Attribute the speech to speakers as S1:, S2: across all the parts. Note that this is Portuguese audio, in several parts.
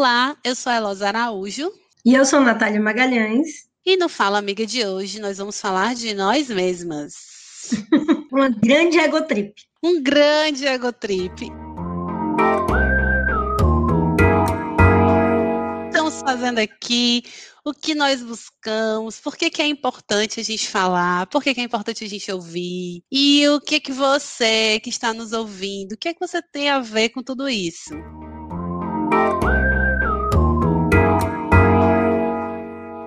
S1: Olá, eu sou a Elosa Araújo.
S2: E eu sou Natália Magalhães.
S1: E no Fala Amiga de hoje nós vamos falar de nós mesmas.
S2: Uma grande egotrip.
S1: Um grande egotrip. Estamos fazendo aqui o que nós buscamos, por que, que é importante a gente falar, por que, que é importante a gente ouvir, e o que que você que está nos ouvindo, o que é que você tem a ver com tudo isso?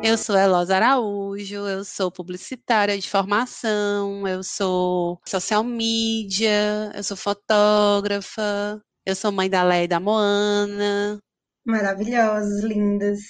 S1: Eu sou Elosa Araújo, eu sou publicitária de formação, eu sou social media, eu sou fotógrafa, eu sou mãe da Leia e da Moana.
S2: Maravilhosas, lindas.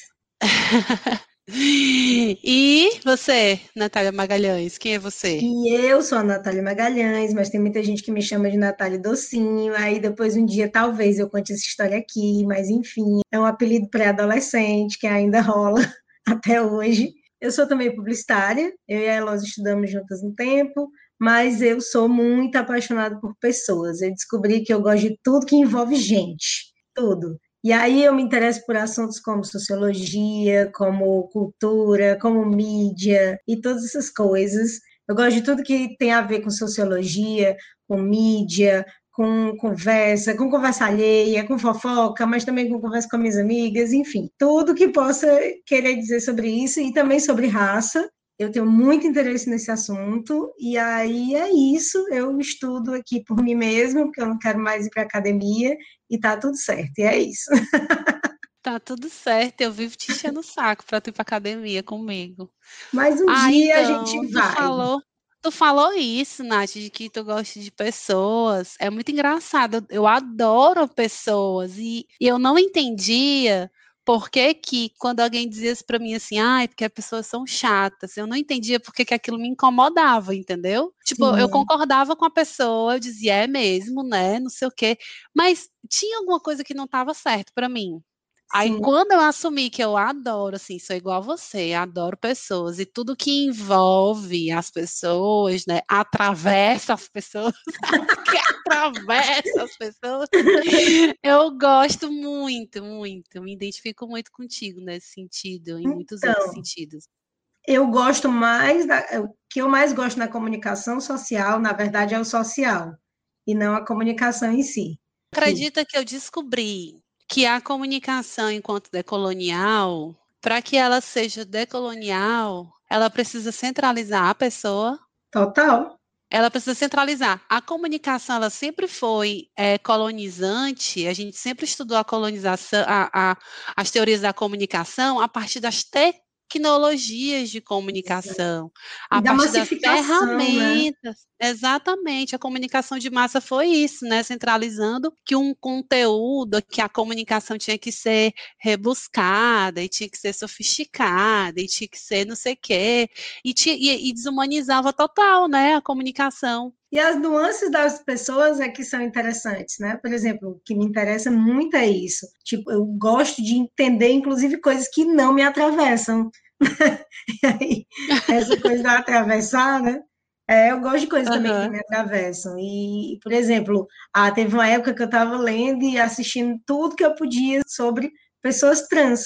S1: e você, Natália Magalhães, quem é você?
S2: E eu sou a Natália Magalhães, mas tem muita gente que me chama de Natália Docinho. Aí depois um dia talvez eu conte essa história aqui, mas enfim, é um apelido pré-adolescente que ainda rola. até hoje. Eu sou também publicitária, eu e a Elosa estudamos juntas um tempo, mas eu sou muito apaixonada por pessoas. Eu descobri que eu gosto de tudo que envolve gente, tudo. E aí eu me interesso por assuntos como sociologia, como cultura, como mídia e todas essas coisas. Eu gosto de tudo que tem a ver com sociologia, com mídia, com conversa, com conversa alheia, com fofoca, mas também com conversa com minhas amigas, enfim, tudo que possa querer dizer sobre isso e também sobre raça. Eu tenho muito interesse nesse assunto, e aí é isso. Eu estudo aqui por mim mesma, porque eu não quero mais ir para academia, e tá tudo certo, e é isso.
S1: Tá tudo certo, eu vivo te enchendo o saco para tu ir para academia comigo.
S2: Mas um ah, dia então, a gente vai.
S1: Falou, Tu falou isso, Nath, de que tu gosta de pessoas. É muito engraçado. Eu adoro pessoas. E, e eu não entendia por que, que quando alguém dizia isso pra mim assim, ai, ah, porque as pessoas são chatas, eu não entendia por que, que aquilo me incomodava, entendeu? Tipo, Sim. eu concordava com a pessoa, eu dizia, é mesmo, né? Não sei o quê. Mas tinha alguma coisa que não estava certo para mim. Aí quando eu assumi que eu adoro, assim, sou igual a você, adoro pessoas e tudo que envolve as pessoas, né, atravessa as pessoas, que atravessa as pessoas, eu gosto muito, muito, me identifico muito contigo nesse sentido, em muitos então, outros sentidos.
S2: Eu gosto mais, da, o que eu mais gosto na comunicação social, na verdade, é o social, e não a comunicação em si.
S1: Acredita que eu descobri que a comunicação enquanto decolonial, para que ela seja decolonial, ela precisa centralizar a pessoa.
S2: Total.
S1: Ela precisa centralizar. A comunicação, ela sempre foi é, colonizante, a gente sempre estudou a colonização, a, a, as teorias da comunicação a partir das te tecnologias de comunicação, a partir das né? ferramentas. Né? Exatamente, a comunicação de massa foi isso, né? Centralizando que um conteúdo, que a comunicação tinha que ser rebuscada, e tinha que ser sofisticada, e tinha que ser não sei o quê, e, e, e desumanizava total, né? A comunicação.
S2: E as nuances das pessoas é que são interessantes, né? Por exemplo, o que me interessa muito é isso. Tipo, eu gosto de entender, inclusive, coisas que não me atravessam. e aí, essa coisa da atravessar, né? É, eu gosto de coisas uhum. também que me atravessam. E, por exemplo, ah, teve uma época que eu estava lendo e assistindo tudo que eu podia sobre pessoas trans,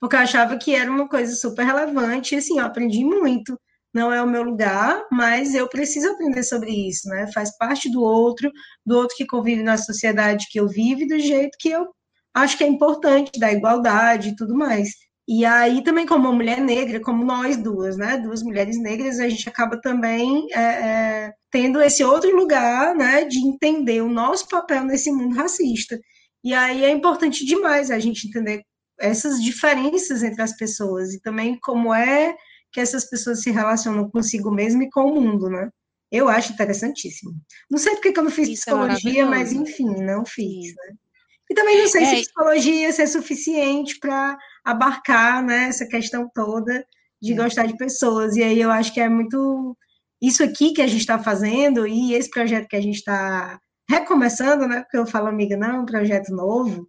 S2: porque eu achava que era uma coisa super relevante, e assim, eu aprendi muito. Não é o meu lugar, mas eu preciso aprender sobre isso, né? Faz parte do outro, do outro que convive na sociedade que eu vivo, do jeito que eu acho que é importante, da igualdade e tudo mais. E aí também como uma mulher negra, como nós duas, né, duas mulheres negras, a gente acaba também é, é, tendo esse outro lugar, né, de entender o nosso papel nesse mundo racista. E aí é importante demais a gente entender essas diferenças entre as pessoas e também como é que essas pessoas se relacionam consigo mesmo e com o mundo, né? Eu acho interessantíssimo. Não sei porque que eu não fiz Isso é psicologia, é mas enfim, não fiz, né? E também não sei é. se psicologia é suficiente para abarcar né, essa questão toda de é. gostar de pessoas. E aí eu acho que é muito isso aqui que a gente está fazendo e esse projeto que a gente está recomeçando, né? Porque eu falo, amiga, não é um projeto novo,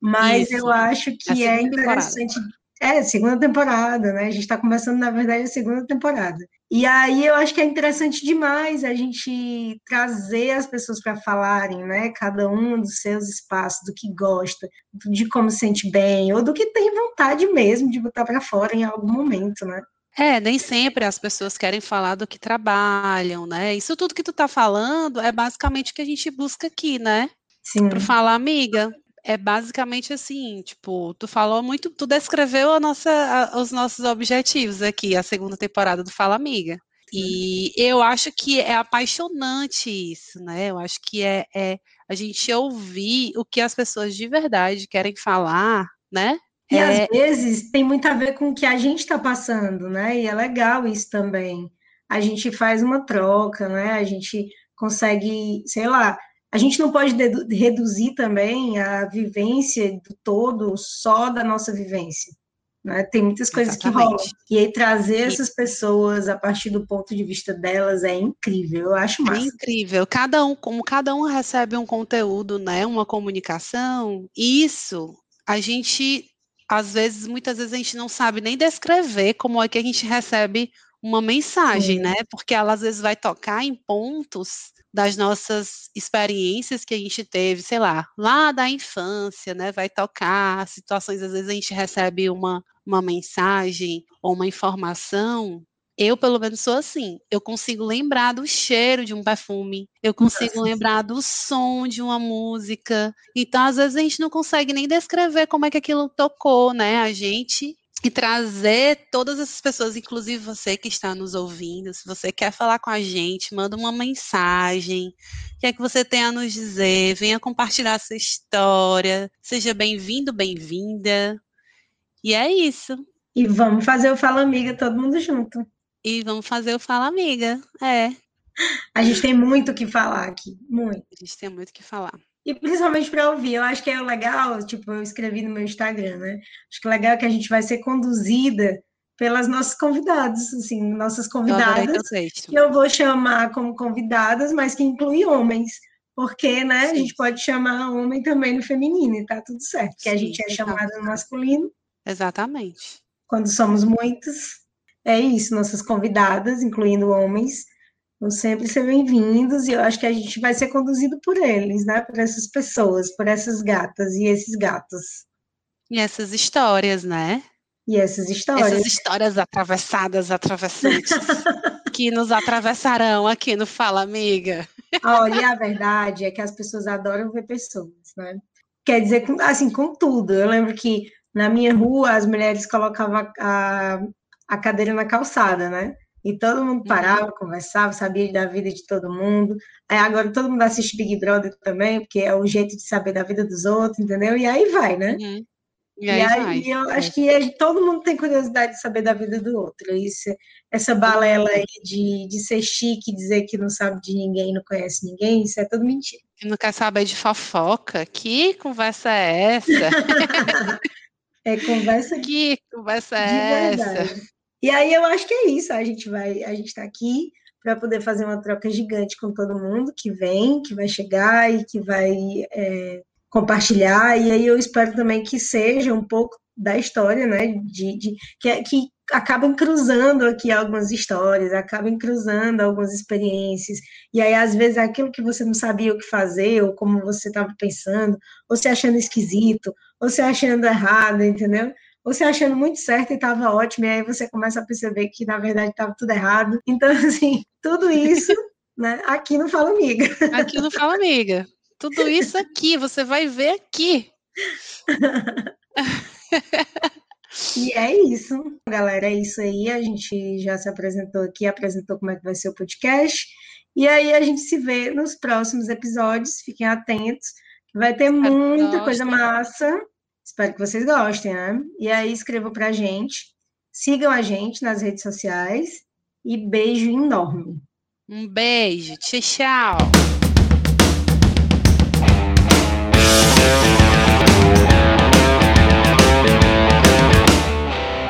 S2: mas isso. eu acho que é interessante. Temporada. É, segunda temporada, né? A gente está começando, na verdade, a segunda temporada. E aí eu acho que é interessante demais a gente trazer as pessoas para falarem, né? Cada um dos seus espaços, do que gosta, de como se sente bem, ou do que tem vontade mesmo de botar para fora em algum momento, né?
S1: É, nem sempre as pessoas querem falar do que trabalham, né? Isso tudo que tu tá falando é basicamente o que a gente busca aqui, né?
S2: Sim.
S1: Para falar, amiga, é basicamente assim, tipo, tu falou muito, tu descreveu a nossa, a, os nossos objetivos aqui, a segunda temporada do Fala Amiga. E eu acho que é apaixonante isso, né? Eu acho que é, é a gente ouvir o que as pessoas de verdade querem falar, né?
S2: E
S1: é...
S2: às vezes tem muito a ver com o que a gente está passando, né? E é legal isso também. A gente faz uma troca, né? A gente consegue, sei lá, a gente não pode reduzir também a vivência do todo só da nossa vivência. Né? Tem muitas coisas Exatamente. que rolam. E aí trazer essas pessoas a partir do ponto de vista delas é incrível. Eu acho é massa.
S1: É incrível. Cada um, como cada um recebe um conteúdo, né? Uma comunicação, isso a gente às vezes, muitas vezes a gente não sabe nem descrever como é que a gente recebe uma mensagem, Sim. né? Porque ela às vezes vai tocar em pontos das nossas experiências que a gente teve, sei lá, lá da infância, né? Vai tocar situações, às vezes a gente recebe uma, uma mensagem ou uma informação. Eu, pelo menos, sou assim. Eu consigo lembrar do cheiro de um perfume, eu consigo Nossa. lembrar do som de uma música. Então, às vezes, a gente não consegue nem descrever como é que aquilo tocou, né? A gente e trazer todas essas pessoas, inclusive você que está nos ouvindo, se você quer falar com a gente, manda uma mensagem, o que é que você tem a nos dizer, venha compartilhar sua história, seja bem-vindo, bem-vinda. E é isso.
S2: E vamos fazer o Fala Amiga todo mundo junto.
S1: E vamos fazer o Fala Amiga, é.
S2: A gente tem muito o que falar aqui, muito.
S1: A gente tem muito o que falar.
S2: E principalmente para ouvir, eu acho que é legal, tipo, eu escrevi no meu Instagram, né? Acho que é legal que a gente vai ser conduzida pelas nossas convidadas, assim, nossas convidadas, que eu vou chamar como convidadas, mas que inclui homens, porque, né, Sim. a gente pode chamar homem também no feminino e tá tudo certo, que a gente é chamada no masculino.
S1: Exatamente.
S2: Quando somos muitos, é isso, nossas convidadas, incluindo homens, vão sempre ser bem-vindos e eu acho que a gente vai ser conduzido por eles, né? Por essas pessoas, por essas gatas e esses gatos.
S1: E essas histórias, né?
S2: E essas histórias.
S1: Essas histórias atravessadas, atravessantes, que nos atravessarão aqui no Fala Amiga.
S2: Olha, a verdade é que as pessoas adoram ver pessoas, né? Quer dizer, assim, com tudo. Eu lembro que na minha rua as mulheres colocavam a, a cadeira na calçada, né? E todo mundo uhum. parava, uhum. conversava, sabia da vida de todo mundo. Aí agora todo mundo assiste Big Brother também, porque é o jeito de saber da vida dos outros, entendeu? E aí vai, né? Uhum. E aí, e aí eu é. acho que é, todo mundo tem curiosidade de saber da vida do outro. Isso, essa balela aí de, de ser chique, dizer que não sabe de ninguém, não conhece ninguém, isso é tudo mentira.
S1: E não quer saber de fofoca? Que conversa é essa?
S2: é conversa
S1: que conversa é essa?
S2: E aí eu acho que é isso, a gente vai, a gente está aqui para poder fazer uma troca gigante com todo mundo que vem, que vai chegar e que vai é, compartilhar. E aí eu espero também que seja um pouco da história, né? De, de que, que acabam cruzando aqui algumas histórias, acabam cruzando algumas experiências. E aí, às vezes, aquilo que você não sabia o que fazer, ou como você estava pensando, ou se achando esquisito, ou se achando errado, entendeu? Você achando muito certo e estava ótimo, e aí você começa a perceber que na verdade estava tudo errado. Então, assim, tudo isso, né, aqui não Fala Amiga.
S1: Aqui não Fala Amiga. Tudo isso aqui, você vai ver aqui.
S2: E é isso, galera, é isso aí. A gente já se apresentou aqui, apresentou como é que vai ser o podcast. E aí a gente se vê nos próximos episódios. Fiquem atentos, vai ter muita coisa massa. Espero que vocês gostem, né? E aí escrevam pra gente, sigam a gente nas redes sociais e beijo enorme.
S1: Um beijo, tchau, tchau.